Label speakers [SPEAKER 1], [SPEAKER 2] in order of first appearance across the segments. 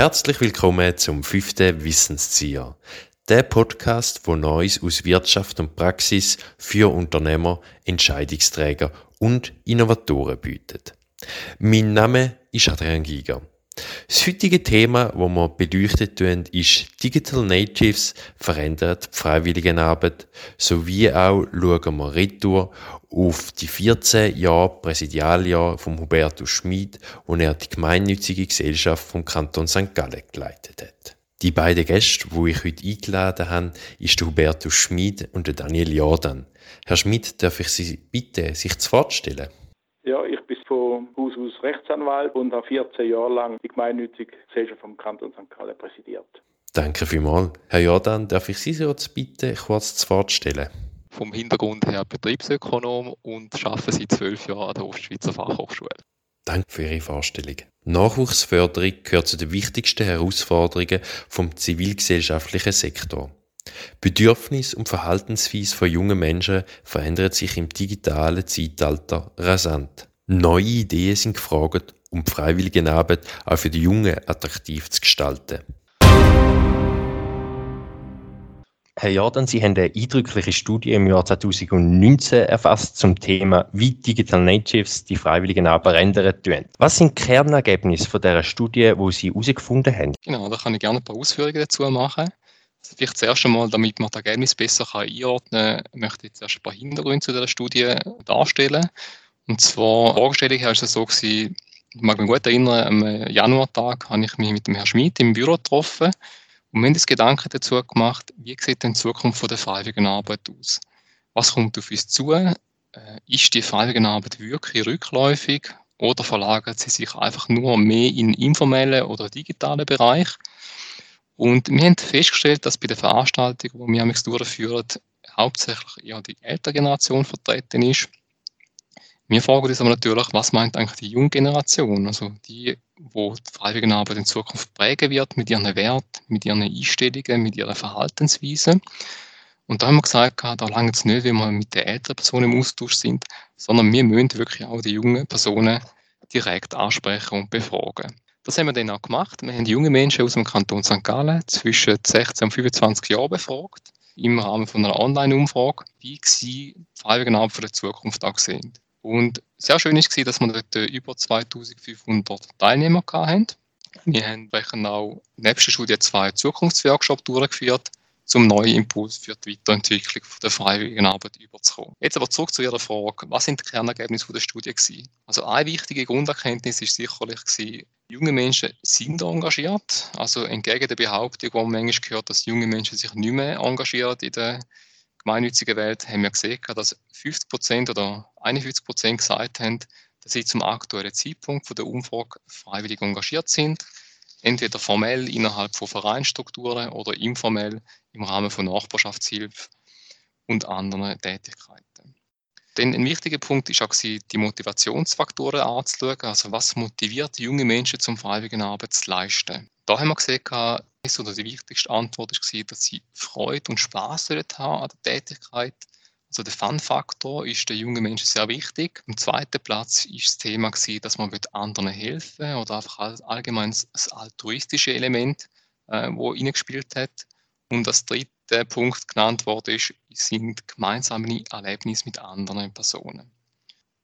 [SPEAKER 1] Herzlich willkommen zum fünften Wissenszieher. Der Podcast, wo Neues aus Wirtschaft und Praxis für Unternehmer, Entscheidungsträger und Innovatoren bietet. Mein Name ist Adrian Giger. Das heutige Thema, das wir beleuchtet tun, ist Digital Natives verändert die Freiwilligenarbeit, sowie auch schauen wir retour auf die 14 Jahre Präsidialjahr von Hubertus Schmid, wo er die gemeinnützige Gesellschaft vom Kanton St. Gallen geleitet hat. Die beiden Gäste, die ich heute eingeladen habe, ist der Hubertus Schmid und der Daniel Jordan. Herr Schmid, darf ich Sie bitten, sich zu vorstellen?
[SPEAKER 2] Ja, ich bin von Haus aus Rechtsanwalt und habe 14 Jahre lang die gemeinnützige Gesellschaft vom Kanton St. Gallen präsidiert.
[SPEAKER 1] Danke vielmals. Herr Jordan, darf ich Sie jetzt bitten, kurz zu vorstellen?
[SPEAKER 3] Vom Hintergrund her Betriebsökonom und arbeite seit zwölf Jahren an der Ostschweizer Fachhochschule.
[SPEAKER 1] Danke für Ihre Vorstellung. Nachwuchsförderung gehört zu den wichtigsten Herausforderungen vom zivilgesellschaftlichen Sektor. Bedürfnis und Verhaltensweise von jungen Menschen verändern sich im digitalen Zeitalter rasant. Neue Ideen sind gefragt, um die Freiwilligenarbeit auch für die Jungen attraktiv zu gestalten. Herr Jordan, Sie haben eine eindrückliche Studie im Jahr 2019 erfasst zum Thema, wie Digital Natives die Freiwilligenarbeit ändern tun. Was sind die Kernergebnisse von dieser Studie, wo Sie herausgefunden haben?
[SPEAKER 3] Genau, da kann ich gerne ein paar Ausführungen dazu machen. Also vielleicht zuerst einmal, damit man das Ergebnis besser kann einordnen kann, möchte ich jetzt erst ein paar Hintergründe zu dieser Studie darstellen. Und zwar, her ist es so gewesen, ich mag mich gut erinnern, am Januartag habe ich mich mit dem Herrn Schmidt im Büro getroffen und wir haben uns Gedanken dazu gemacht, wie sieht denn die Zukunft der Freiwilligenarbeit aus? Was kommt auf uns zu? Äh, ist die Freiwilligenarbeit wirklich rückläufig oder verlagert sie sich einfach nur mehr in informellen oder digitalen Bereich? Und wir haben festgestellt, dass bei den Veranstaltungen, die wir durchführen, hauptsächlich eher die ältere Generation vertreten ist. Wir fragen uns aber natürlich, was meint eigentlich die junge Generation, also die, wo die Freiwilligenarbeit in Zukunft prägen wird, mit ihren Werten, mit ihren Einstellungen, mit ihrer Verhaltensweise. Und da haben wir gesagt, da lange es nicht, wenn wir mit den älteren Personen im Austausch sind, sondern wir müssen wirklich auch die jungen Personen direkt ansprechen und befragen. Das haben wir dann auch gemacht. Wir haben junge Menschen aus dem Kanton St. Gallen zwischen 16 und 25 Jahren befragt, im Rahmen von einer Online-Umfrage, wie sie die Freiwilligenarbeit für die Zukunft auch sehen. Und sehr schön war, dass wir dort über 2500 Teilnehmer hatten. Wir haben auch nebst der Studie zwei Zukunftsworkshops durchgeführt, zum neuen Impuls für die Weiterentwicklung der freiwilligen Arbeit überzukommen. Jetzt aber zurück zu Ihrer Frage, was sind die Kernergebnisse der Studie gewesen? Also eine wichtige Grunderkenntnis ist sicherlich gewesen, junge Menschen sind engagiert. Also entgegen der Behauptung, die man manchmal gehört, dass junge Menschen sich nicht mehr engagieren in der gemeinnützigen Welt, haben wir gesehen, dass 50 Prozent oder 51 Prozent gesagt haben, dass sie zum aktuellen Zeitpunkt der Umfrage freiwillig engagiert sind entweder formell innerhalb von Vereinsstrukturen oder informell im Rahmen von Nachbarschaftshilfe und anderen Tätigkeiten. Denn ein wichtiger Punkt ist auch die Motivationsfaktoren anzuschauen, also was motiviert junge Menschen zum freiwilligen Arbeit zu leisten. Da haben wir gesehen, oder die wichtigste Antwort war, dass sie Freude und Spaß haben an der Tätigkeit also der Fun-Faktor ist den jungen Menschen sehr wichtig. Am zweiten Platz ist das Thema, dass man anderen helfen oder einfach allgemein das altruistische Element, äh, wo gespielt hat. Und das dritte Punkt genannt wurde, ist, sind gemeinsame Erlebnisse mit anderen Personen.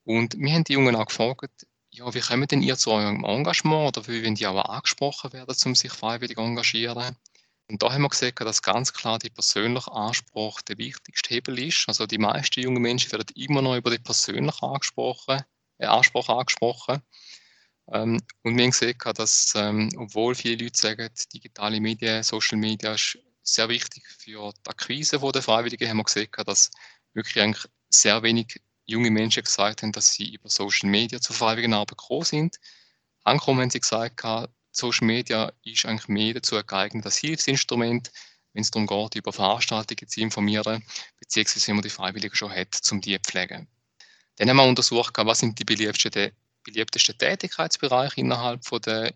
[SPEAKER 3] Und wir haben die Jungen auch gefragt, ja, wie kommen denn ihr zu eurem Engagement oder wie wollen die auch angesprochen werden, um sich freiwillig zu engagieren? Und da haben wir gesehen, dass ganz klar der persönliche Anspruch der wichtigste Hebel ist. Also die meisten jungen Menschen werden immer noch über den persönlichen angesprochen, äh, Anspruch angesprochen. Ähm, und wir haben gesehen, dass, ähm, obwohl viele Leute sagen, digitale Medien, Social Media ist sehr wichtig für die Akquise der Freiwilligen, haben wir gesehen, dass wirklich eigentlich sehr wenig junge Menschen gesagt haben, dass sie über Social Media zur freiwilligen Arbeit gekommen sind. Ankommen haben sie gesagt, Social Media ist eigentlich mehr dazu geeignet als Hilfsinstrument, wenn es darum geht, über Veranstaltungen zu informieren, beziehungsweise wenn man die Freiwilligen schon hat, um die zu pflegen. Dann haben wir untersucht, was sind die beliebtesten, beliebtesten Tätigkeitsbereiche innerhalb von der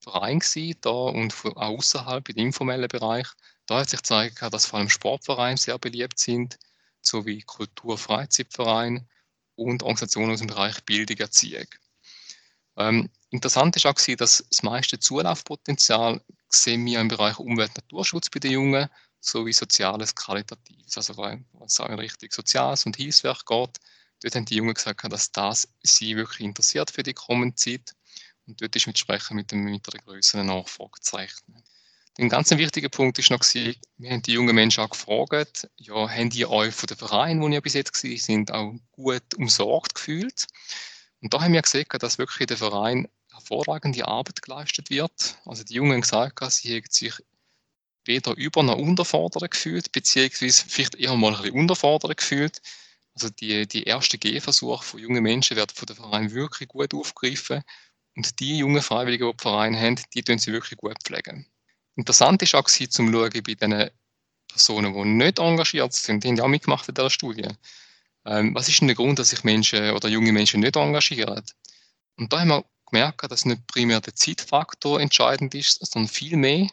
[SPEAKER 3] Verein da und auch außerhalb im informellen Bereich. Da hat sich gezeigt, dass vor allem Sportvereine sehr beliebt sind, sowie Kultur-Freizeitvereine und Organisationen aus dem Bereich Bildung, Erziehung. Ähm, Interessant ist auch, dass das meiste Zulaufpotenzial sehen wir im Bereich Umwelt- und Naturschutz bei den Jungen, sowie Soziales, Qualitatives. Also, wenn es in Richtung Soziales und Hilfswerk geht, dort haben die Jungen gesagt, dass das sie wirklich interessiert für die kommende Zeit. Und dort ist entsprechend mit, mit der größeren Nachfrage zu rechnen. Ein ganz wichtiger Punkt ist noch, wir haben die jungen Menschen auch gefragt, ja, haben die euch von den Vereinen, wo ihr bis jetzt sind, auch gut umsorgt gefühlt? Und da haben wir gesehen, dass wirklich den Verein hervorragende Arbeit geleistet wird. Also die Jungen haben gesagt, sie haben sich weder über- noch unterfordert gefühlt, beziehungsweise vielleicht eher mal ein bisschen unterfordert gefühlt. Also die, die ersten Gehversuche von jungen Menschen werden von den Vereinen wirklich gut aufgegriffen. Und die jungen Freiwilligen, die die Vereine haben, die tun sie wirklich gut pflegen. Interessant ist auch zum Schauen bei den Personen, die nicht engagiert sind, die haben ja auch mitgemacht in dieser Studie. Ähm, was ist denn der Grund, dass sich Menschen oder junge Menschen nicht engagieren? Und da haben wir gemerkt, dass nicht primär der Zeitfaktor entscheidend ist, sondern vielmehr,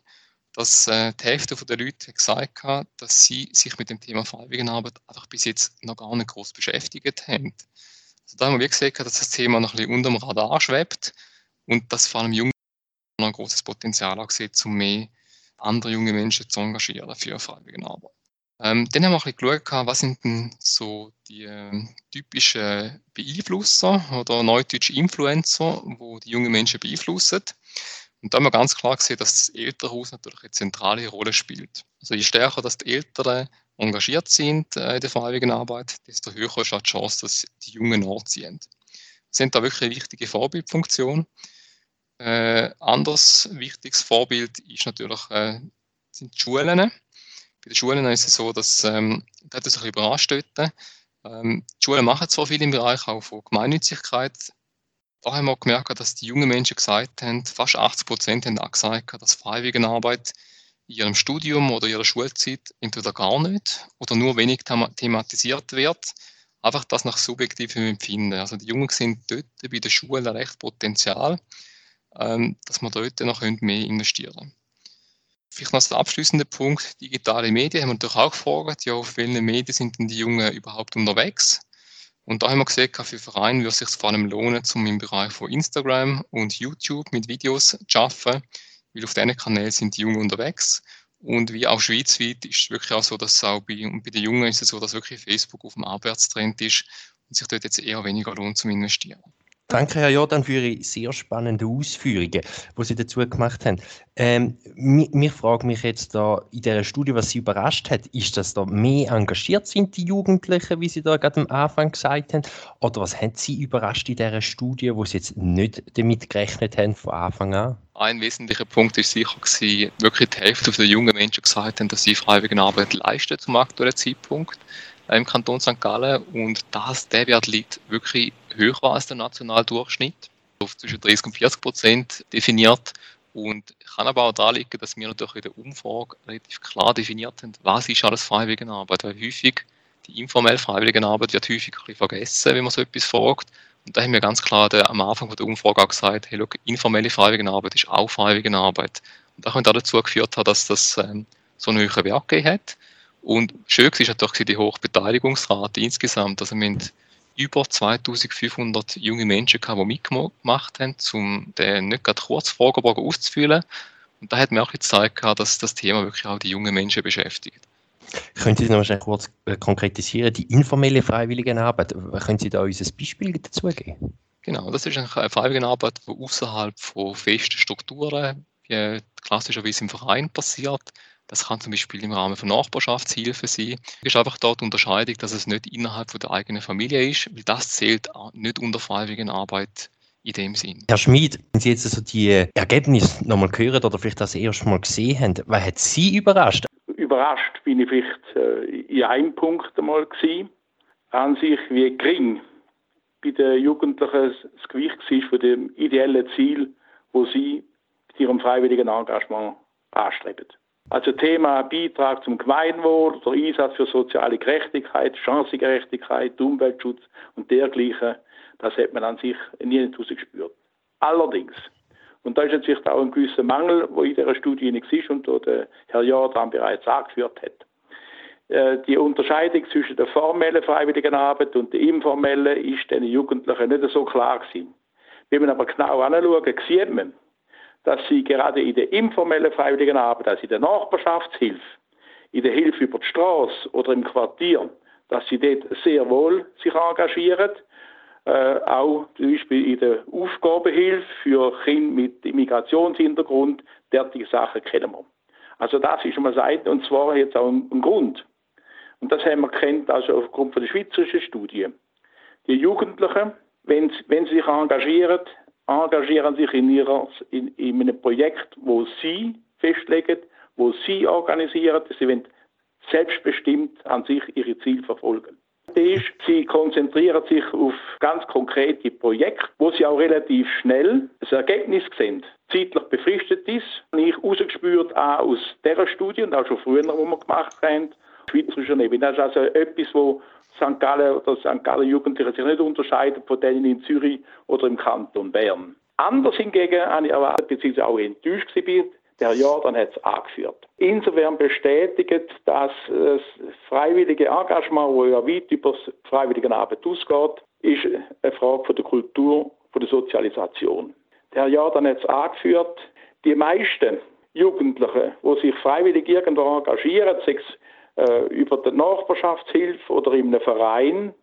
[SPEAKER 3] dass äh, die Hälfte der Leute gesagt hat, dass sie sich mit dem Thema Freiwilligenarbeit einfach bis jetzt noch gar nicht groß beschäftigt haben. Also da haben wir gesehen, dass das Thema noch ein bisschen unter dem Radar schwebt und dass vor allem junge noch ein großes Potenzial auch sieht, um mehr andere junge Menschen zu engagieren für Freiwilligenarbeit. Ähm, dann haben wir ein bisschen geschaut, was sind denn so die äh, typischen Beeinflusser oder neudeutsche Influencer, wo die jungen Menschen beeinflussen. Und da haben wir ganz klar gesehen, dass das Elternhaus natürlich eine zentrale Rolle spielt. Also je stärker dass die Eltern engagiert sind äh, in der freiwilligen Arbeit, desto höher ist auch die Chance, dass die Jungen nachziehen. Das sind da wirklich eine wichtige Vorbildfunktion. Äh, anderes wichtiges Vorbild ist natürlich, äh, sind die Schulen. Bei den Schulen ist es so, dass, ähm, das hat uns ein bisschen überrascht dort. Ähm, die Schulen machen zwar viel im Bereich auch von Gemeinnützigkeit, da haben wir gemerkt, dass die jungen Menschen gesagt haben, fast 80 Prozent haben auch gesagt, dass Freiwilligenarbeit in ihrem Studium oder ihrer Schulzeit entweder gar nicht oder nur wenig thematisiert wird. Einfach das nach subjektivem Empfinden. Also die Jungen sind dort bei der Schule recht Potenzial, dass man dort noch mehr investieren können. Vielleicht noch als abschließender Punkt, digitale Medien haben wir natürlich auch gefragt, ja, auf welchen Medien sind denn die Jungen überhaupt unterwegs? Und da haben wir gesehen, für Vereine würde es sich vor allem lohnen, um im Bereich von Instagram und YouTube mit Videos zu arbeiten, weil auf diesen Kanälen sind die Jungen unterwegs. Und wie auch schweizweit ist es wirklich auch so, dass auch bei, bei den Jungen ist es so, dass wirklich Facebook auf dem Abwärtstrend ist und sich dort jetzt eher weniger lohnt zum Investieren.
[SPEAKER 1] Danke, Herr Jordan, für Ihre sehr spannenden Ausführungen, die Sie dazu gemacht haben. Ähm, mir, mir mich jetzt da in dieser Studie, was Sie überrascht hat, ist, dass da mehr engagiert sind, die Jugendlichen, wie Sie da gerade am Anfang gesagt haben? Oder was haben Sie überrascht in dieser Studie, wo Sie jetzt nicht damit gerechnet haben von Anfang an?
[SPEAKER 3] Ein wesentlicher Punkt ist sicher gewesen, wirklich die Hälfte der jungen Menschen gesagt haben, dass sie freiwillige Arbeit leisten zum aktuellen Zeitpunkt im Kanton St. Gallen und das, der Wert liegt wirklich höher als der nationale Durchschnitt, auf zwischen 30 und 40 Prozent definiert und kann aber auch da liegen, dass wir natürlich in der Umfrage relativ klar definiert haben, was ist alles Freiwilligenarbeit, weil häufig die informelle Freiwilligenarbeit wird häufig ein bisschen vergessen, wenn man so etwas fragt. Und da haben wir ganz klar der, am Anfang der Umfrage auch gesagt, hey, look, informelle Freiwilligenarbeit ist auch Freiwilligenarbeit. Und das könnte auch dazu geführt haben, dass das ähm, so einen höheren Wert gegeben hat. Und schön war natürlich die hohe Beteiligungsrate insgesamt. Also wir haben über 2500 junge Menschen gehabt, die mitgemacht haben, um den nicht gerade Kurzfragebogen auszufüllen. Und da hat mir auch gezeigt, dass das Thema wirklich auch die jungen Menschen beschäftigt.
[SPEAKER 1] Können Sie noch mal kurz äh, konkretisieren, die informelle Freiwilligenarbeit, können Sie da uns ein Beispiel dazu geben?
[SPEAKER 3] Genau, das ist eine Freiwilligenarbeit, die außerhalb von festen Strukturen, wie klassischerweise im Verein passiert, das kann zum Beispiel im Rahmen von Nachbarschaftshilfe sein. Es ist einfach dort Unterscheidung, dass es nicht innerhalb von der eigenen Familie ist, weil das zählt nicht unter Freiwilligenarbeit in dem Sinn.
[SPEAKER 1] Herr Schmid, wenn Sie jetzt also die Ergebnisse nochmal hören oder vielleicht das erste Mal gesehen haben, was hat Sie überrascht?
[SPEAKER 2] Überrascht bin ich vielleicht äh, in einem Punkt einmal gewesen, an sich wie gering bei den Jugendlichen das Gewicht war von dem ideellen Ziel, wo sie mit ihrem freiwilligen Engagement anstreben. Also Thema Beitrag zum Gemeinwohl, der Einsatz für soziale Gerechtigkeit, Chancengerechtigkeit, Umweltschutz und dergleichen, das hat man an sich nie gespürt. Allerdings, und da ist jetzt auch ein gewisser Mangel, wo in dieser Studie nicht ist und der Herr Jordan bereits angeführt hat. Äh, die Unterscheidung zwischen der formellen freiwilligen Arbeit und der informellen ist den Jugendlichen nicht so klar gewesen. Wenn man aber genau anschaut, sieht man, dass sie gerade in der informellen freiwilligen Arbeit, also in der Nachbarschaftshilfe, in der Hilfe über die Straße oder im Quartier, dass sie dort sehr wohl sich engagieren. Äh, auch zum Beispiel in der Aufgabenhilfe für Kinder mit Immigrationshintergrund, derartige Sachen kennen wir. Also das ist mal Seite und zwar jetzt auch ein, ein Grund. Und das haben wir kennt also aufgrund von der schweizerischen Studie. Die Jugendlichen, wenn, wenn sie sich engagieren, engagieren sich in, ihrer, in, in einem Projekt, wo sie festlegen, wo sie organisieren, sie wollen selbstbestimmt an sich ihre Ziele verfolgen. Ist, sie konzentrieren sich auf ganz konkrete Projekte, wo sie auch relativ schnell das Ergebnis sehen. Zeitlich befristet ist. Ich herausgespürt auch aus dieser Studie und auch schon früher, wo wir gemacht haben, schweizerischer Ebene. Das ist also etwas, wo St. Gallen oder St. Gallen Jugendliche sich nicht unterscheiden von denen in Zürich oder im Kanton Bern. Anders hingegen habe ich erwartet, beziehungsweise auch enttäuscht bin, der Jordan hat es angeführt. Insofern bestätigt, dass das freiwillige Engagement, wo ja weit über das freiwillige Arbeit ausgeht, ist eine Frage von der Kultur, von der Sozialisation. Der Jordan hat es angeführt, die meisten Jugendlichen, die sich freiwillig irgendwo engagieren, sei es äh, über die Nachbarschaftshilfe oder in einem Verein.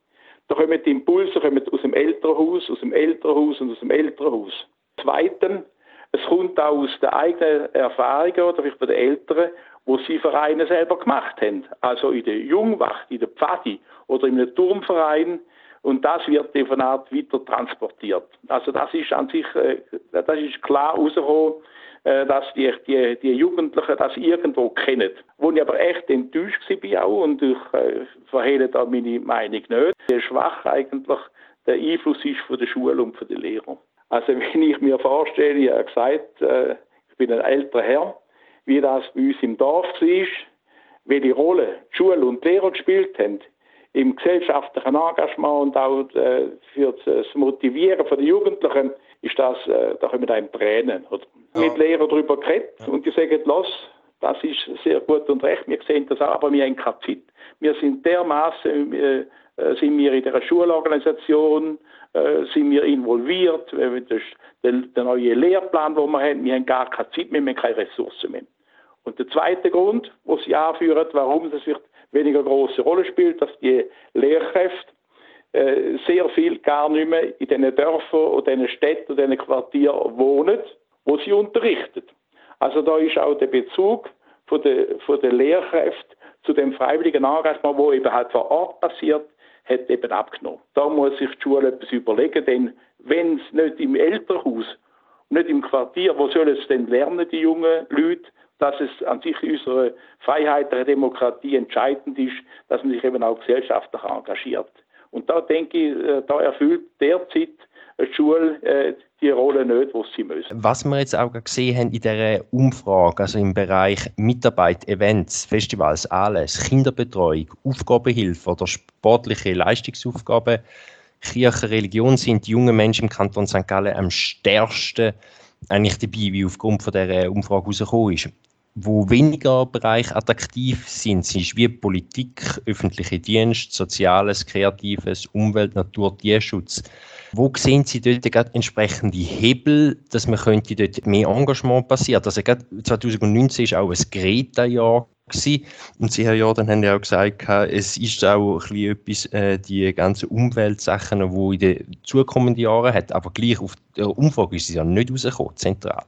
[SPEAKER 2] Da kommen die Impulse kommen aus dem Elternhaus, aus dem Elternhaus und aus dem Elternhaus. Zweitens, es kommt auch aus den eigenen Erfahrungen oder vielleicht von den Eltern, wo sie Vereine selber gemacht haben. Also in der Jungwacht, in der Pfadi oder in einem Turmverein. Und das wird von Art weiter transportiert. Also das ist an sich, äh, das ist klar rausgekommen, dass die, die, die Jugendlichen das irgendwo kennen. Wo ich aber echt enttäuscht war auch, und ich äh, verhehle da meine Meinung nicht, wie schwach eigentlich der Einfluss ist von der Schule und von den Lehrern. Also wenn ich mir vorstelle, ich habe gesagt, äh, ich bin ein älterer Herr, wie das bei uns im Dorf war, welche Rolle die Schule und die Lehrer gespielt haben im gesellschaftlichen Engagement und auch äh, für das Motivieren der Jugendlichen, ist das, äh, da können wir einem Tränen. Oder? Ja. Mit Lehrern darüber geredet ja. und die sagen, los, das ist sehr gut und recht, wir sehen das auch, aber wir haben keine Zeit. Wir sind dermaßen, äh, äh, sind wir in der Schulorganisation, äh, sind wir involviert, das der, der neue Lehrplan, den wir haben, wir haben gar keine Zeit mehr, wir haben keine Ressourcen mehr. Und der zweite Grund, wo sie anführen, warum das wird weniger große Rolle spielt, dass die Lehrkräfte äh, sehr viel gar nicht mehr in diesen Dörfern oder diesen Städten oder diesen Quartieren wohnen, wo sie unterrichten. Also da ist auch der Bezug von der, von der Lehrkräfte zu dem freiwilligen Engagement, wo eben halt vor Ort passiert, hat eben abgenommen. Da muss sich die Schule etwas überlegen, denn wenn es nicht im Elternhaus, nicht im Quartier, wo sollen es denn lernen, die jungen Leute, dass es an sich in unserer Freiheit der Demokratie entscheidend ist, dass man sich eben auch gesellschaftlich engagiert. Und da denke ich, äh, da erfüllt derzeit die Schule äh, die Rolle nicht, die sie müssen.
[SPEAKER 4] Was wir jetzt auch gesehen haben in dieser Umfrage, also im Bereich Mitarbeit, Events, Festivals, alles, Kinderbetreuung, Aufgabenhilfe oder sportliche Leistungsaufgaben, Kirche, Religion sind die jungen Menschen im Kanton St. Gallen am stärksten eigentlich dabei, wie aufgrund von dieser Umfrage herausgekommen ist wo weniger Bereich attraktiv sind, sind wie Politik, öffentliche Dienst, Soziales, Kreatives, Umwelt, Natur, Tierschutz. Wo sehen Sie dort gerade entsprechende Hebel, dass man könnte dort mehr Engagement passieren? Also gerade 2019 ist auch ein Greta-Jahr und Sie, Herr Jordan, haben ja auch gesagt, es ist auch ein etwas, äh, die ganzen Umweltsachen, die in den zukommenden Jahren hat, aber gleich auf der Umfrage ist es ja nicht rausgekommen, zentral.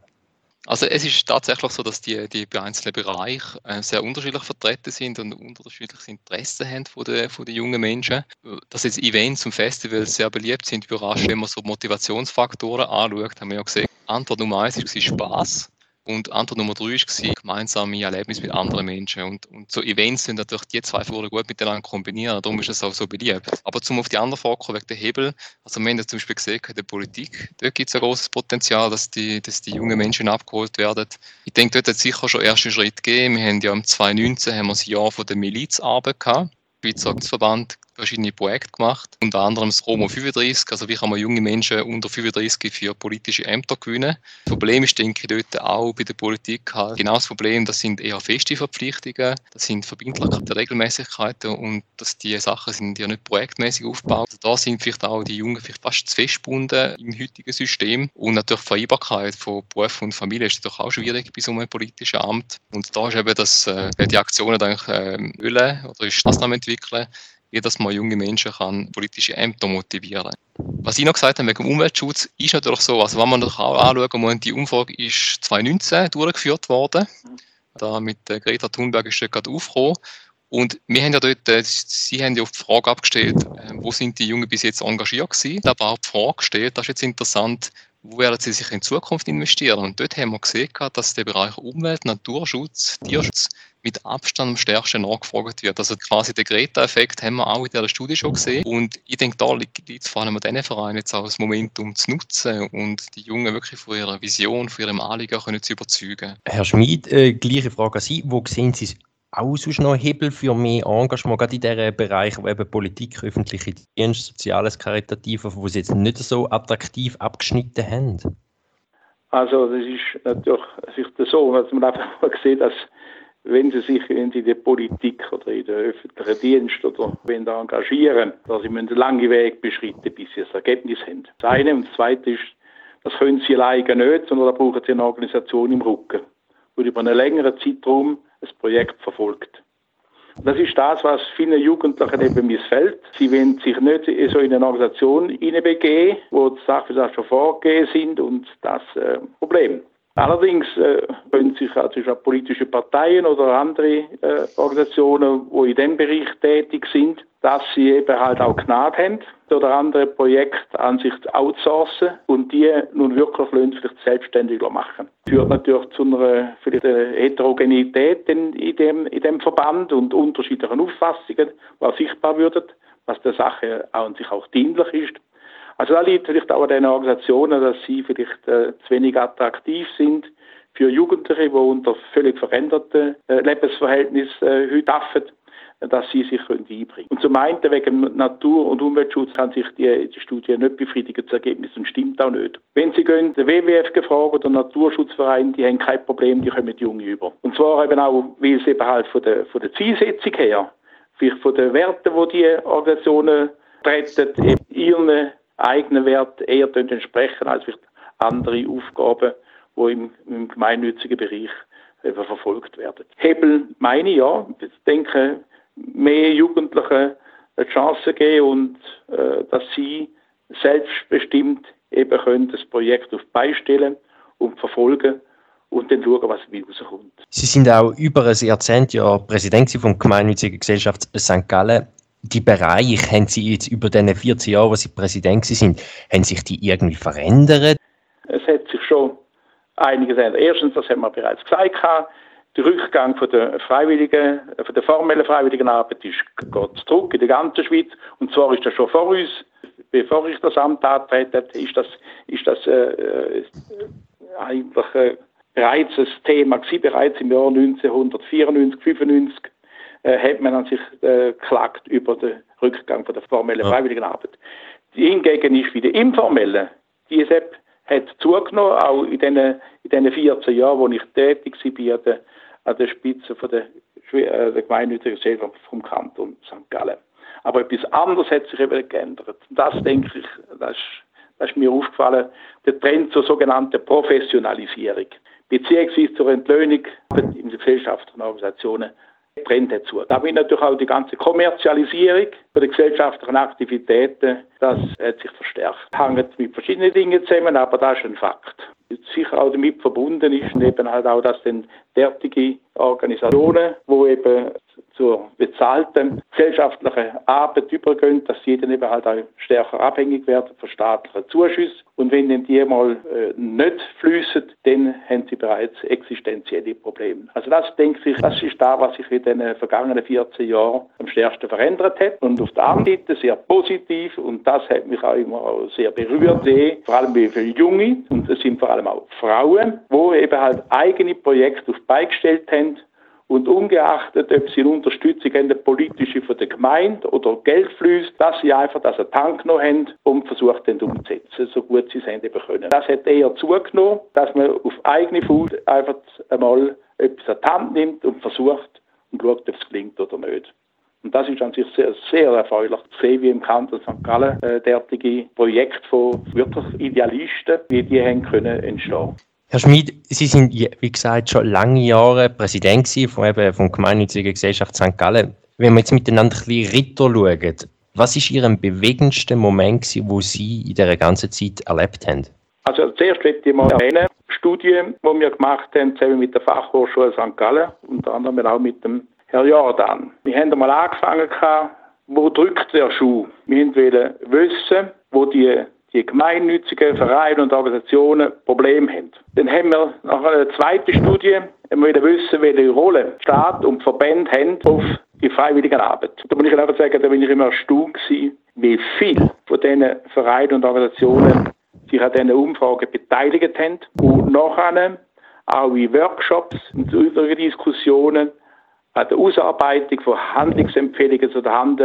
[SPEAKER 3] Also es ist tatsächlich so, dass die, die einzelnen Bereiche äh, sehr unterschiedlich vertreten sind und unterschiedliches Interesse haben von den, von den jungen Menschen. Dass jetzt Events und Festivals sehr beliebt sind, überrascht, wenn man so Motivationsfaktoren anschaut, haben wir ja gesehen. Antwort Nummer eins war Spaß. Und Antwort Nummer drei war gemeinsame Erlebnisse mit anderen Menschen. Und, und so Events sind natürlich die zwei Faktoren gut miteinander kombinieren. Darum ist es auch so beliebt. Aber zum auf die andere Frage wegen der Hebel. Also wir haben zum Beispiel gesehen, in der Politik, dort gibt es ein großes Potenzial, dass die, dass die jungen Menschen abgeholt werden. Ich denke, dort hat es sicher schon erste Schritte gegeben. Wir haben ja im 2019 haben wir das Jahr von der Milizarbeit gehabt. Schweizer Verband verschiedene Projekte gemacht, unter anderem das Romo 35, also wie kann man junge Menschen unter 35 für politische Ämter gewinnen. Das Problem ist, denke ich, dort auch bei der Politik halt genau das Problem, das sind eher feste Verpflichtungen, das sind Verbindlichkeiten, Regelmäßigkeiten und dass die Sachen sind ja nicht projektmäßig aufgebaut. Also da sind vielleicht auch die Jungen vielleicht fast zu festgebunden im heutigen System und natürlich die Vereinbarkeit von Beruf und Familie ist natürlich auch schwierig bei so einem politischen Amt und da ist eben das, äh, die Aktionen eigentlich äh, Ölen oder Maßnahmen entwickeln, wie dass man junge Menschen kann politische Ämter motivieren Was ich noch gesagt habe wegen Umweltschutz, ist natürlich so, also wenn man das auch anschauen muss, die Umfrage ist 2019 durchgeführt worden. Da mit Greta Thunberg ist gerade aufgekommen. Und wir haben ja dort, äh, Sie haben ja auf die Frage abgestellt, äh, wo sind die Jungen bis jetzt engagiert gewesen? Aber auch die Frage gestellt, das ist jetzt interessant, wo werden sie sich in Zukunft investieren? Und dort haben wir gesehen, dass der Bereich Umwelt, Naturschutz, Tierschutz mit Abstand am stärksten nachgefragt wird. Also quasi den Greta-Effekt haben wir auch in dieser Studie schon gesehen. Und ich denke, da liegt es vor allem an diesen Vereinen jetzt auch das Momentum zu nutzen und die Jungen wirklich von ihrer Vision, von ihrem Anliegen können zu überzeugen.
[SPEAKER 4] Herr Schmid, äh, gleiche Frage an Sie. Wo sehen Sie auch sonst noch Hebel für mehr Engagement, gerade in diesem Bereich, wo eben Politik, öffentliche Dienst, Soziales, Karitatives, wo sie jetzt nicht so attraktiv abgeschnitten haben?
[SPEAKER 2] Also das ist natürlich so, dass man einfach mal sieht, dass wenn sie sich in der Politik oder in der öffentlichen Dienst oder wenn da engagieren, dass sie einen langen Weg beschreiten, bis sie das Ergebnis haben. Das eine und das zweite ist, das können sie alleine nicht, sondern da brauchen sie eine Organisation im Rücken, die über einen längeren Zeitraum das Projekt verfolgt. Das ist das, was vielen Jugendlichen eben missfällt. Sie wollen sich nicht in so eine Organisation hineinbegeben, wo die Sachen schon vorgegeben sind und das äh, Problem. Allerdings äh, können sich also auch politische Parteien oder andere äh, Organisationen, die in diesem Bereich tätig sind, dass sie eben halt auch Gnade haben oder andere Projekte an sich outsourcen und die nun wirklich vielleicht selbstständig machen. Das führt natürlich zu einer vielleicht Heterogenität in, dem, in dem Verband und unterschiedlichen Auffassungen, die sichtbar würden, was der Sache an sich auch dienlich ist. Also da liegt vielleicht auch an den Organisationen, dass sie vielleicht äh, zu wenig attraktiv sind für Jugendliche, die unter völlig veränderten äh, Lebensverhältnissen äh, heute arbeiten, dass sie sich können einbringen Und zum einen wegen Natur- und Umweltschutz kann sich die, die Studie nicht befriedigen, das Ergebnis und stimmt auch nicht. Wenn Sie gehen, der WWF gefragt oder Naturschutzverein, die haben kein Problem, die kommen Junge über. Und zwar eben auch, weil es eben halt von der, von der Zielsetzung her, vielleicht von den Werten, die die Organisationen treten, eben ihren eigenen Wert eher entsprechen als andere Aufgaben, die im, im gemeinnützigen Bereich verfolgt werden. Hebel meine ich ja. Ich denke, mehr Jugendlichen eine Chance geben und äh, dass sie selbstbestimmt eben können das Projekt auf beistellen und verfolgen und dann schauen, was dabei rauskommt.
[SPEAKER 4] Sie sind auch über ein Jahrzehnt ja Präsident von Gemeinnützigen Gesellschaft St. Gallen die Bereiche, haben Sie jetzt über diese 14 Jahre, wo Sie Präsident sind, haben sich die irgendwie verändert?
[SPEAKER 2] Es hat sich schon einiges ändert. Erstens, das haben wir bereits gesagt, der Rückgang von der freiwilligen, von der formellen freiwilligen Arbeit ist, geht zurück in der ganzen Schweiz. Und zwar ist das schon vor uns. Bevor ich das Amt antrete, ist das, ist das äh, äh eigentlich äh, bereits ein Thema gewesen, bereits im Jahr 1994, 95 äh, hat man an sich äh, geklagt über den Rückgang von der formellen ja. freiwilligen Arbeit. Hingegen ist wie die informelle, die ISEP hat zugenommen, auch in diesen, in diesen 14 Jahren, wo ich tätig war an der, an der Spitze von der, äh, der gemeinnützigen Gesellschaft vom Kanton St. Gallen. Aber etwas anderes hat sich eben geändert. Das denke ich, das, das ist mir aufgefallen, der Trend zur sogenannten Professionalisierung, beziehungsweise zur Entlöhnung in den gesellschaftlichen Organisationen Trend dazu. Da bin natürlich auch die ganze Kommerzialisierung der gesellschaftlichen Aktivitäten, das hat sich verstärkt. Hängt mit verschiedenen Dingen zusammen, aber das ist ein Fakt. Sicher auch damit verbunden ist eben halt auch, dass dann derartige Organisationen, wo eben zur bezahlten gesellschaftlichen Arbeit übergehen, dass sie dann eben halt auch stärker abhängig werden von staatlichen Zuschüssen. Und wenn dann die mal äh, nicht fließen, dann haben sie bereits existenzielle Probleme. Also das denke ich, das ist da, was sich in den vergangenen 14 Jahren am stärksten verändert hat. Und auf der anderen Seite sehr positiv und das hat mich auch immer auch sehr berührt, sehen, vor allem wie viele Junge und es sind vor allem auch Frauen, wo eben halt eigene Projekte auf beigestellt haben Und ungeachtet, ob sie eine Unterstützung haben, eine politische von der Gemeinde oder Geldflüsse, dass sie einfach das einen Tank noch haben und versucht dann umzusetzen, so gut sie es haben eben können. Das hat eher zugenommen, dass man auf eigene Fuß einfach einmal etwas an die Hand nimmt und versucht und schaut, ob es gelingt oder nicht. Und das ist an sich sehr, sehr erfreulich zu sehen, wie im Kanton St. Gallen äh, derartige Projekte von wirklich Idealisten, wie die haben können entstehen.
[SPEAKER 4] Herr Schmid, Sie sind, wie gesagt, schon lange Jahre Präsident von eben vom Gemeinnützigen Gesellschaft St. Gallen. Wenn wir jetzt miteinander ein bisschen Ritter schauen, was ist Ihr bewegendster Moment, gewesen, wo Sie in dieser ganzen Zeit erlebt haben?
[SPEAKER 2] Also zuerst möchte ich mal erwähnen, Studien, die wir gemacht haben, zusammen mit der Fachhochschule St. Gallen, unter anderem auch mit dem Herr Jordan. Wir haben einmal angefangen, wo drückt der Schuh? Wir wollten wissen, wo die, die gemeinnützigen Vereine und Organisationen Probleme haben. Dann haben wir nach einer zweiten Studie wir wissen, welche Rolle Staat und Verbände haben auf die freiwillige Arbeit. Da muss ich einfach sagen, da bin ich immer erstaunt gewesen, wie viel von diesen Vereinen und Organisationen sich an diesen Umfragen beteiligt haben und nachher auch in Workshops und übrigen Diskussionen an der Ausarbeitung von Handlungsempfehlungen zu Hand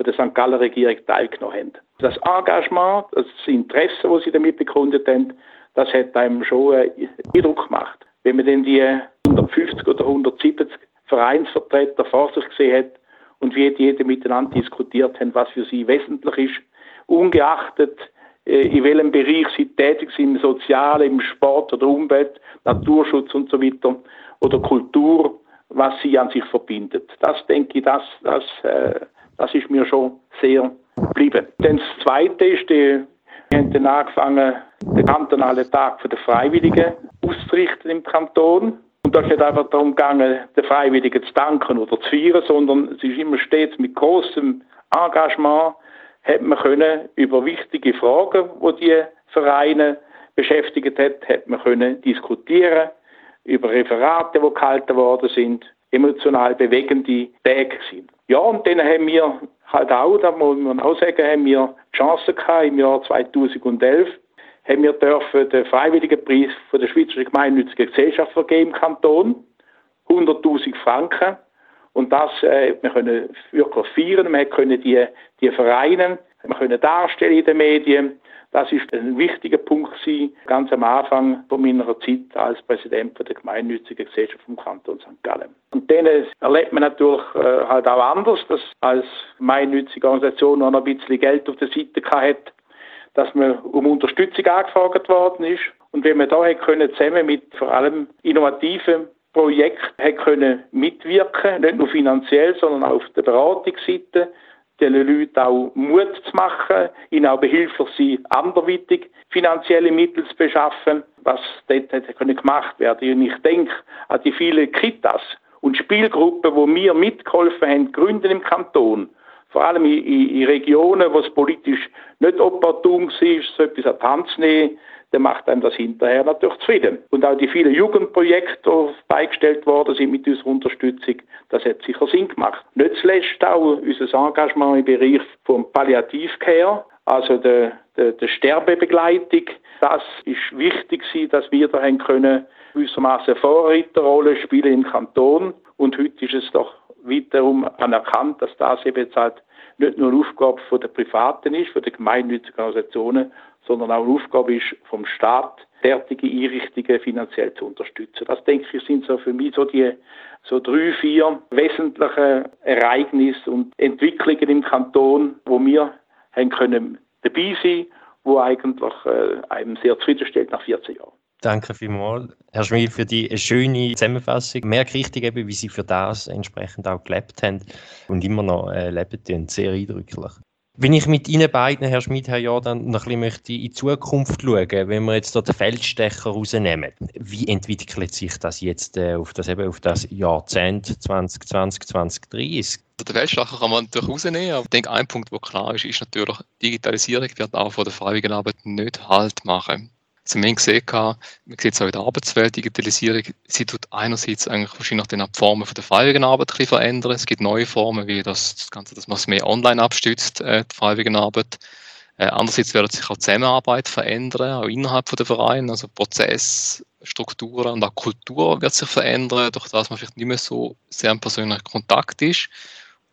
[SPEAKER 2] von der St. Galler Regierung teilgenommen haben. Das Engagement, das Interesse, das sie damit bekundet haben, das hat einem schon einen Eindruck gemacht. Wenn man dann die 150 oder 170 Vereinsvertreter vor sich gesehen hat und wie die miteinander diskutiert haben, was für sie wesentlich ist, ungeachtet äh, in welchem Bereich sie tätig sind, im Sozialen, im Sport oder Umwelt, Naturschutz und so weiter oder Kultur, was sie an sich verbindet. Das denke ich, das, das, äh, das ist mir schon sehr geblieben. Dann das Zweite ist, die, wir haben dann angefangen, den kantonalen Tag der Freiwilligen auszurichten im Kanton. Und da ist nicht einfach darum gegangen, den Freiwilligen zu danken oder zu feiern, sondern es ist immer stets mit großem Engagement hat man können über wichtige Fragen, die, die Vereine beschäftigt hat, hat man können diskutieren über Referate, die gehalten worden sind, emotional bewegende Tage sind. Ja, und dann haben wir halt auch, da muss man auch sagen, haben wir die Chance gehabt, im Jahr 2011 haben wir dürfen den freiwilligen Preis von der Schweizerischen Gemeinnützigen Gesellschaft vergeben im Kanton. 100.000 Franken. Und das äh, wir können wirklich feiern. Wir können die, die Vereine wir können darstellen in den Medien. Das ist ein wichtiger Punkt gewesen, ganz am Anfang von meiner Zeit als Präsident der gemeinnützigen Gesellschaft vom Kanton St. Gallen. Und dann erlebt man natürlich äh, halt auch anders, dass als gemeinnützige Organisation noch ein bisschen Geld auf der Seite hat, dass man um Unterstützung angefragt worden ist. Und wenn man da können, zusammen mit vor allem innovativen Projekten hätte können mitwirken, nicht nur finanziell, sondern auch auf der Beratungsseite, den Leuten auch Mut zu machen, ihnen auch behilflich sein, anderweitig finanzielle Mittel zu beschaffen, was dort hätte gemacht werden. Und ich denke an die vielen Kitas und Spielgruppen, wo wir mitgeholfen haben, gründen im Kanton. Vor allem in, in, Regionen, wo es politisch nicht opportun war, so etwas an die Hand zu nehmen, dann macht einem das hinterher natürlich zufrieden. Und auch die vielen Jugendprojekte, die beigestellt worden sind mit unserer Unterstützung, das hat sicher Sinn gemacht. Nicht zuletzt auch unser Engagement im Bereich vom Palliativcare, also der, der, der Sterbebegleitung. Das ist wichtig, dass wir da haben können, gewissermaßen Vorreiterrolle spielen im Kanton. Und heute ist es doch wiederum anerkannt, dass das eben jetzt halt nicht nur eine Aufgabe der Privaten ist, von den gemeinnützigen Organisationen, sondern auch eine Aufgabe ist vom Staat, derartige Einrichtungen finanziell zu unterstützen. Das denke ich sind so für mich so die so drei, vier wesentliche Ereignisse und Entwicklungen im Kanton, wo wir haben können dabei sein, wo eigentlich äh, einem sehr zufriedenstellt nach 14 Jahren.
[SPEAKER 4] Danke vielmals, Herr Schmid, für die schöne Zusammenfassung. Merke richtig, eben, wie Sie für das entsprechend auch gelebt haben und immer noch äh, leben. Sehr eindrücklich. Wenn ich mit Ihnen beiden, Herr Schmidt, Herr Jordan, noch ein bisschen möchte in die Zukunft schauen, wenn wir jetzt da den Feldstecher rausnehmen, wie entwickelt sich das jetzt äh, auf, das, eben auf das Jahrzehnt 2020, 2030?
[SPEAKER 3] Den Feldstecher kann man natürlich rausnehmen, aber ich denke, ein Punkt, der klar ist, ist natürlich, Digitalisierung wird auch von der freiwilligen Arbeit nicht Halt machen. Also wir haben gesehen, man sieht es auch in der Arbeitswelt, Digitalisierung, sie tut einerseits eigentlich wahrscheinlich die Formen der freiwilligen Arbeit verändern. Es gibt neue Formen, wie das, das Ganze, dass man es mehr online abstützt, äh, die freiwillige Arbeit. Äh, andererseits wird sich auch die Zusammenarbeit verändern, auch innerhalb von der Vereine, also Prozess Strukturen und auch Kultur wird sich verändern, durch das man vielleicht nicht mehr so sehr im persönlichen Kontakt ist.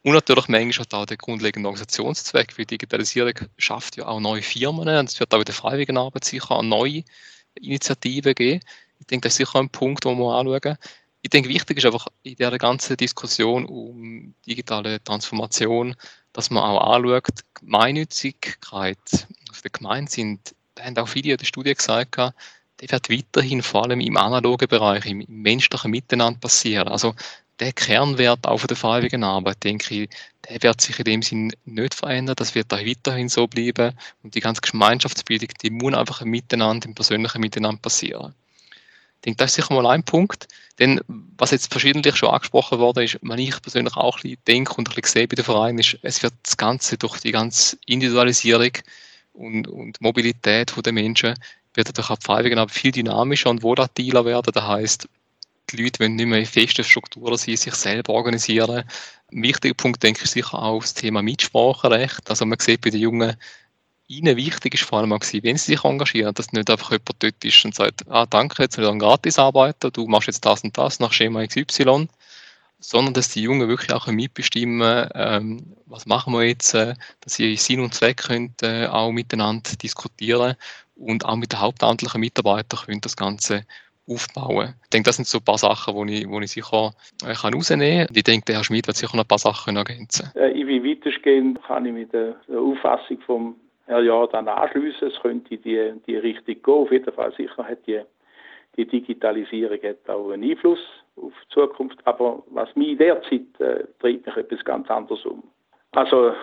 [SPEAKER 3] Und natürlich manchmal auch der grundlegende Organisationszweck, weil Digitalisierung schafft ja auch neue Firmen und es wird auch in der Freiwilligenarbeit sicher auch neue Initiativen geben. Ich denke, das ist sicher ein Punkt, den wir anschauen. Ich denke, wichtig ist einfach in der ganzen Diskussion um digitale Transformation, dass man auch anschaut, Gemeinnützigkeit auf der Gemeinde sind, da haben auch viele in der Studie gesagt, die wird weiterhin vor allem im analogen Bereich, im menschlichen Miteinander passieren. Also der Kernwert auch von der freiwilligen Arbeit, denke ich, der wird sich in dem Sinn nicht verändern. Das wird auch weiterhin so bleiben. Und die ganze Gemeinschaftsbildung, die muss einfach im Miteinander, im persönlichen Miteinander passieren. Ich denke, das ist sicher mal ein Punkt. Denn was jetzt verschiedentlich schon angesprochen worden ist, was ich persönlich auch ein bisschen denke und ein bisschen sehe bei den Vereinen, ist, es wird das Ganze durch die ganze Individualisierung und, und Mobilität der Menschen wird durch die Freiwilligen viel dynamischer und volatiler werden. Das heißt, die Leute wollen nicht mehr in festen Strukturen sein, sich selber organisieren. Ein wichtiger Punkt, denke ich, sicher auch das Thema Mitspracherecht. Also man sieht bei den Jungen, ihnen wichtig ist vor allem auch, wenn sie sich engagieren, dass nicht einfach jemand dort ist und sagt, ah, danke, jetzt will ich gratis arbeiten, du machst jetzt das und das nach Schema XY, sondern dass die Jungen wirklich auch mitbestimmen ähm, was machen wir jetzt, äh, dass sie Sinn und Zweck können, äh, auch miteinander diskutieren und auch mit den hauptamtlichen Mitarbeitern können das Ganze aufbauen. Ich denke, das sind so ein paar Sachen, die ich, ich sicher äh, kann rausnehmen kann. Ich denke, Herr Schmidt wird sicher noch ein paar Sachen ergänzen
[SPEAKER 2] äh, Ich will weitergehen, kann ich mit der, Auffassung vom Herrn Jordan anschließen. Es könnte die, die Richtung gehen. Auf jeden Fall sicher hat die, die Digitalisierung hat auch einen Einfluss auf die Zukunft. Aber was mich derzeit äh, treibt mich etwas ganz anderes um. Also,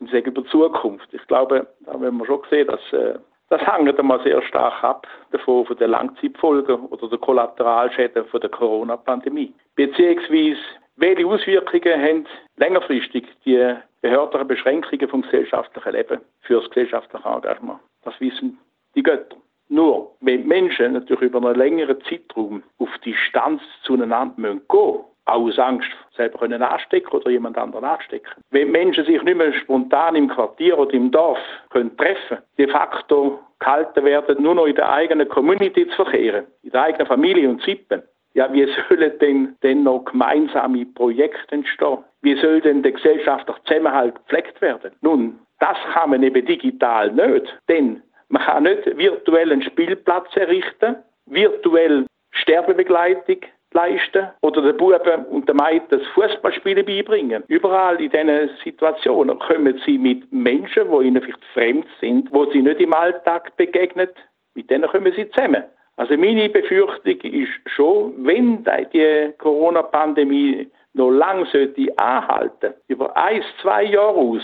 [SPEAKER 2] ich sage über die Zukunft. Ich glaube, da haben wir schon gesehen, dass äh, das hängt einmal sehr stark ab davon von den Langzeitfolgen oder der Kollateralschäden von der Corona-Pandemie. Beziehungsweise, welche Auswirkungen haben längerfristig die behördlichen Beschränkungen vom gesellschaftlichen Leben für das gesellschaftliche Engagement? Das wissen die Götter. Nur, wenn Menschen natürlich über einen längeren Zeitraum auf Distanz zueinander gehen müssen, aus Angst selber können anstecken oder jemand anderen anstecken. Wenn Menschen sich nicht mehr spontan im Quartier oder im Dorf können treffen, de facto gehalten werden, nur noch in der eigenen Community zu verkehren, in der eigenen Familie und Zippen, ja, wie sollen denn, denn noch gemeinsame Projekte entstehen? Wie soll denn der gesellschaftliche Zusammenhalt gepflegt werden? Nun, das kann man eben digital nicht, denn man kann nicht virtuell einen Spielplatz errichten, virtuell Sterbebegleitung, leisten oder den Buben und den Mädchen das Fußballspielen beibringen. Überall in diesen Situationen kommen sie mit Menschen, die ihnen vielleicht fremd sind, wo sie nicht im Alltag begegnen, mit denen kommen sie zusammen. Also meine Befürchtung ist schon, wenn die Corona-Pandemie noch lange sollte anhalten, über ein, zwei Jahre aus,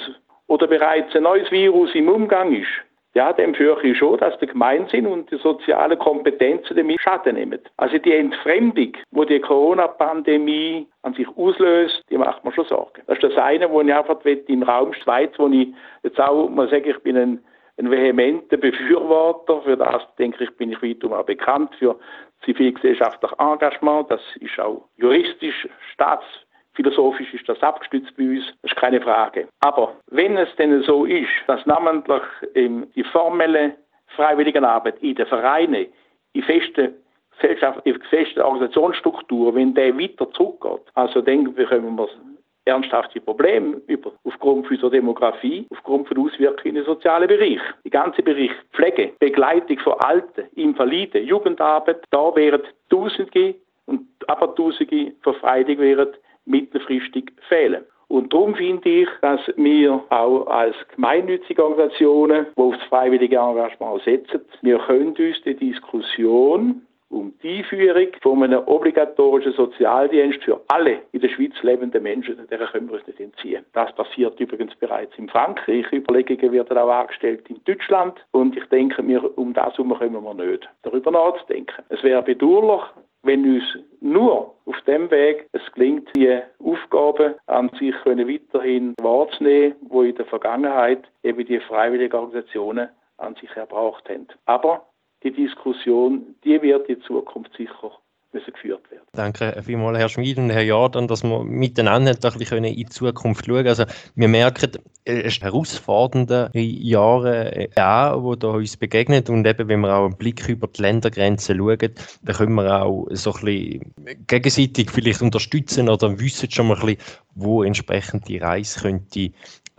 [SPEAKER 2] oder bereits ein neues Virus im Umgang ist, ja, dem fürchte ich schon, dass der Gemeinsinn und die sozialen Kompetenzen damit Schaden nehmen. Also die Entfremdung, wo die Corona-Pandemie an sich auslöst, die macht mir schon Sorgen. Das ist das eine, wo ich einfach im Raum Schweiz, wo ich jetzt auch mal sage, ich bin ein, ein vehementer Befürworter. Für das, denke ich, bin ich weitum auch bekannt für zivilgesellschaftliches Engagement. Das ist auch juristisch, staats Philosophisch ist das abgestützt bei uns, das ist keine Frage. Aber wenn es denn so ist, dass namentlich die formelle Freiwilligenarbeit in den Vereinen, in festen Gesellschaft, in festen Organisationsstrukturen, wenn der weiter zurückgeht, also dann bekommen wir ernsthafte Probleme über, aufgrund unserer Demografie, aufgrund von Auswirkungen im sozialen Bereich. Die ganze Bereich Pflege, Begleitung von Alten, Invaliden, Jugendarbeit, da wären Tausende und aber Tausende von Freiwilligen mittelfristig fehlen. Und darum finde ich, dass wir auch als gemeinnützige Organisationen, die auf das freiwillige Engagement setzen, wir können uns die Diskussion um die Einführung von einem obligatorischen Sozialdienst für alle in der Schweiz lebenden Menschen, der können wir uns nicht entziehen. Das passiert übrigens bereits in Frankreich. Überlegungen werden auch angestellt in Deutschland. Und ich denke, wir, um das herum kommen wir nicht, darüber nachzudenken. Es wäre bedauerlich, wenn uns nur auf dem Weg es gelingt, die Aufgaben an sich können weiterhin wahrzunehmen, wo in der Vergangenheit eben die freiwilligen Organisationen an sich erbraucht haben. Aber die Diskussion, die wird in Zukunft sicher müssen geführt werden.
[SPEAKER 4] Danke vielmals, Herr Schmid und Herr Jordan, dass wir miteinander ein bisschen in die Zukunft schauen können. Also, wir merken, es ist herausfordernde Jahre an, wo da uns begegnet und eben, wenn wir auch einen Blick über die Ländergrenzen schauen, dann können wir auch so ein bisschen gegenseitig vielleicht unterstützen oder wissen schon mal ein bisschen, wo entsprechend die Reise könnte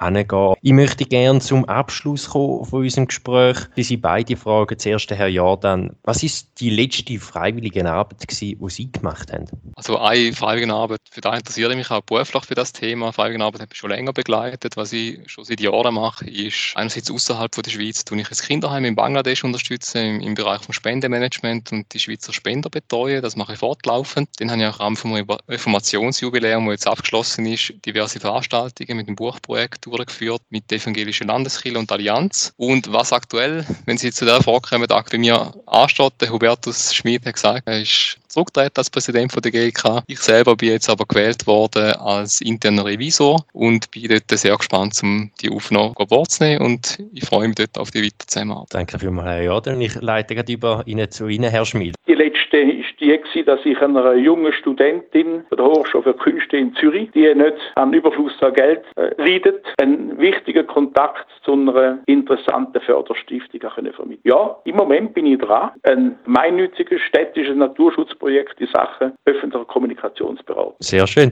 [SPEAKER 4] hingehen. Ich möchte gerne zum Abschluss kommen von unserem Gespräch. Sie beide fragen zuerst Herr Jordan, was ist die letzte freiwillige Arbeit gewesen, die Sie gemacht haben?
[SPEAKER 3] Also eine freiwillige Arbeit, für da interessiere ich mich auch beruflich für das Thema. Freiwillige Arbeit habe ich schon länger begleitet. Was ich schon seit Jahren mache, ist einerseits außerhalb der Schweiz, tue ich ein Kinderheim in Bangladesch unterstützen im, im Bereich von Spendenmanagement und die Schweizer Spender betreuen. Das mache ich fortlaufend. Dann habe ich auch am Rahmen vom Reformationsjubiläum, das jetzt abgeschlossen ist, diverse Veranstaltungen mit dem Buchprojekt durchgeführt mit der Evangelischen Landeskirche und Allianz. Und was aktuell, wenn Sie zu der Frage kommen, bei mir ansteht, der Hubertus Schmid hat gesagt, er ist zurückgetreten als Präsident von der GK. Ich selber bin jetzt aber gewählt worden als interner Revisor und bin dort sehr gespannt, um die Aufnahme wahrzunehmen und ich freue mich dort auf die weitere Zusammenarbeit.
[SPEAKER 4] Danke vielmals, Herr Jordan. Ich leite gerade über Ihnen zu Ihnen, Herr Schmid.
[SPEAKER 2] Die letzte die, dass ich einer jungen Studentin der Hochschule für Künste in Zürich, die nicht an Überfluss an Geld äh, leidet, einen wichtigen Kontakt zu einer interessanten Förderstiftung können vermitteln. Ja, im Moment bin ich dran, ein gemeinnütziges städtisches Naturschutzprojekt in Sachen öffentlicher Kommunikationsberatung.
[SPEAKER 4] Sehr schön.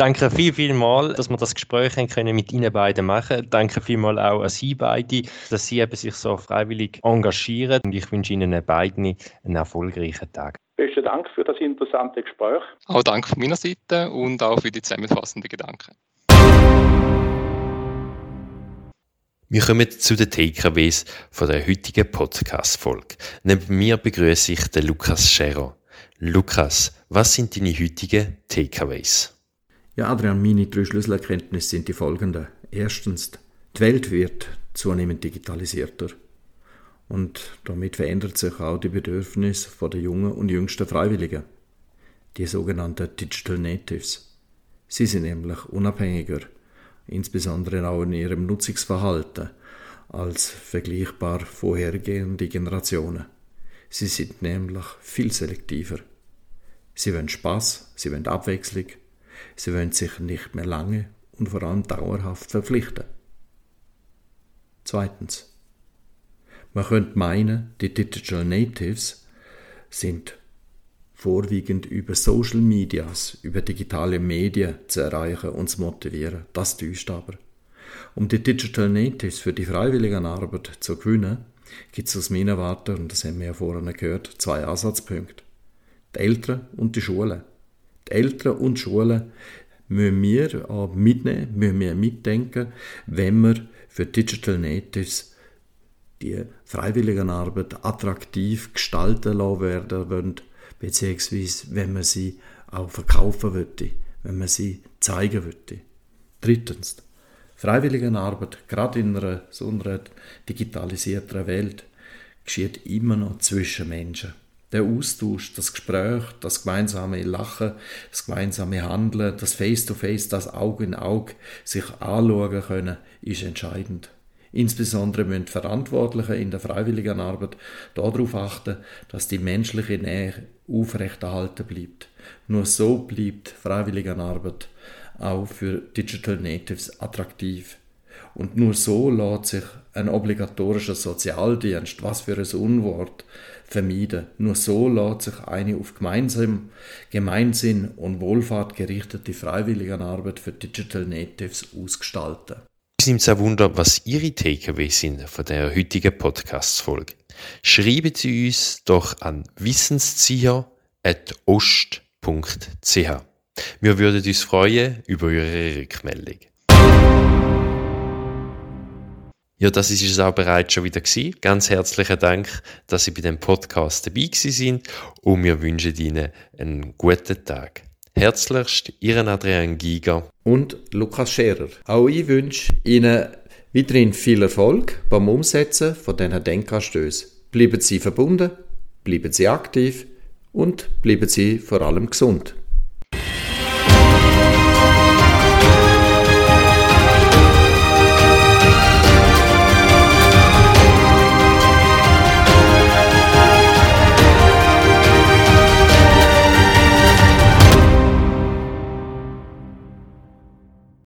[SPEAKER 4] Danke viel, viel mal, dass wir das Gespräch können mit Ihnen beiden machen. Danke vielmal auch an Sie beide, dass Sie eben sich so freiwillig engagieren und ich wünsche Ihnen beiden einen erfolgreichen Tag.
[SPEAKER 2] Besten Dank für das interessante Gespräch.
[SPEAKER 3] Auch Dank von meiner Seite und auch für die zusammenfassenden Gedanken.
[SPEAKER 1] Wir kommen zu den TKWs von der heutigen Podcast-Folge. Neben mir begrüße ich den Lukas Scherer. Lukas, was sind deine heutigen TKWs?
[SPEAKER 5] Ja, Adrian, meine drei Schlüsselerkenntnisse sind die folgenden. Erstens, die Welt wird zunehmend digitalisierter. Und damit verändert sich auch die Bedürfnisse der jungen und jüngsten Freiwilligen, die sogenannten Digital Natives. Sie sind nämlich unabhängiger, insbesondere auch in ihrem Nutzungsverhalten, als vergleichbar vorhergehende Generationen. Sie sind nämlich viel selektiver. Sie wollen Spaß, sie wollen Abwechslung, sie wollen sich nicht mehr lange und vor allem dauerhaft verpflichten. Zweitens. Man könnte meinen, die Digital Natives sind vorwiegend über Social Medias, über digitale Medien zu erreichen und zu motivieren. Das täuscht aber. Um die Digital Natives für die Freiwilligenarbeit zu gewinnen, gibt es aus meiner Warte, und das haben wir ja vorhin gehört, zwei Ansatzpunkte. Die Eltern und die Schulen. Die Eltern und die Schulen müssen wir mitnehmen, müssen wir mitdenken, wenn wir für Digital Natives die Freiwilligenarbeit attraktiv gestalten lassen werden wollen, beziehungsweise wenn man sie auch verkaufen würde, wenn man sie zeigen würde. Drittens, Freiwilligenarbeit, gerade in einer so einer digitalisierten Welt, geschieht immer noch zwischen Menschen. Der Austausch, das Gespräch, das gemeinsame Lachen, das gemeinsame Handeln, das Face-to-Face, -face, das Auge in Auge sich anschauen können, ist entscheidend. Insbesondere müssen die Verantwortlichen in der Freiwilligenarbeit darauf achten, dass die menschliche Nähe aufrechterhalten bleibt. Nur so bleibt Freiwilligenarbeit auch für Digital Natives attraktiv. Und nur so lässt sich ein obligatorischer Sozialdienst, was für ein Unwort, vermieden. Nur so lässt sich eine auf gemeinsam, Gemeinsinn und Wohlfahrt gerichtete Freiwilligenarbeit für Digital Natives ausgestalten.
[SPEAKER 1] Uns nimmt es Wunder, was Ihre Takeaways sind von der heutigen Podcast-Folge. Schreiben Sie uns doch an wissenszieher.ost.ch. Wir würden uns freuen über Ihre Rückmeldung. Ja, das ist es auch bereits schon wieder gewesen. Ganz herzlichen Dank, dass Sie bei dem Podcast dabei sind und wir wünschen Ihnen einen guten Tag. Herzlichst, Ihren Adrian Giger
[SPEAKER 5] und Lukas Scherer. Auch ich wünsche Ihnen weiterhin viel Erfolg beim Umsetzen von diesen Denkanstößen. Bleiben Sie verbunden, bleiben Sie aktiv und bleiben Sie vor allem gesund.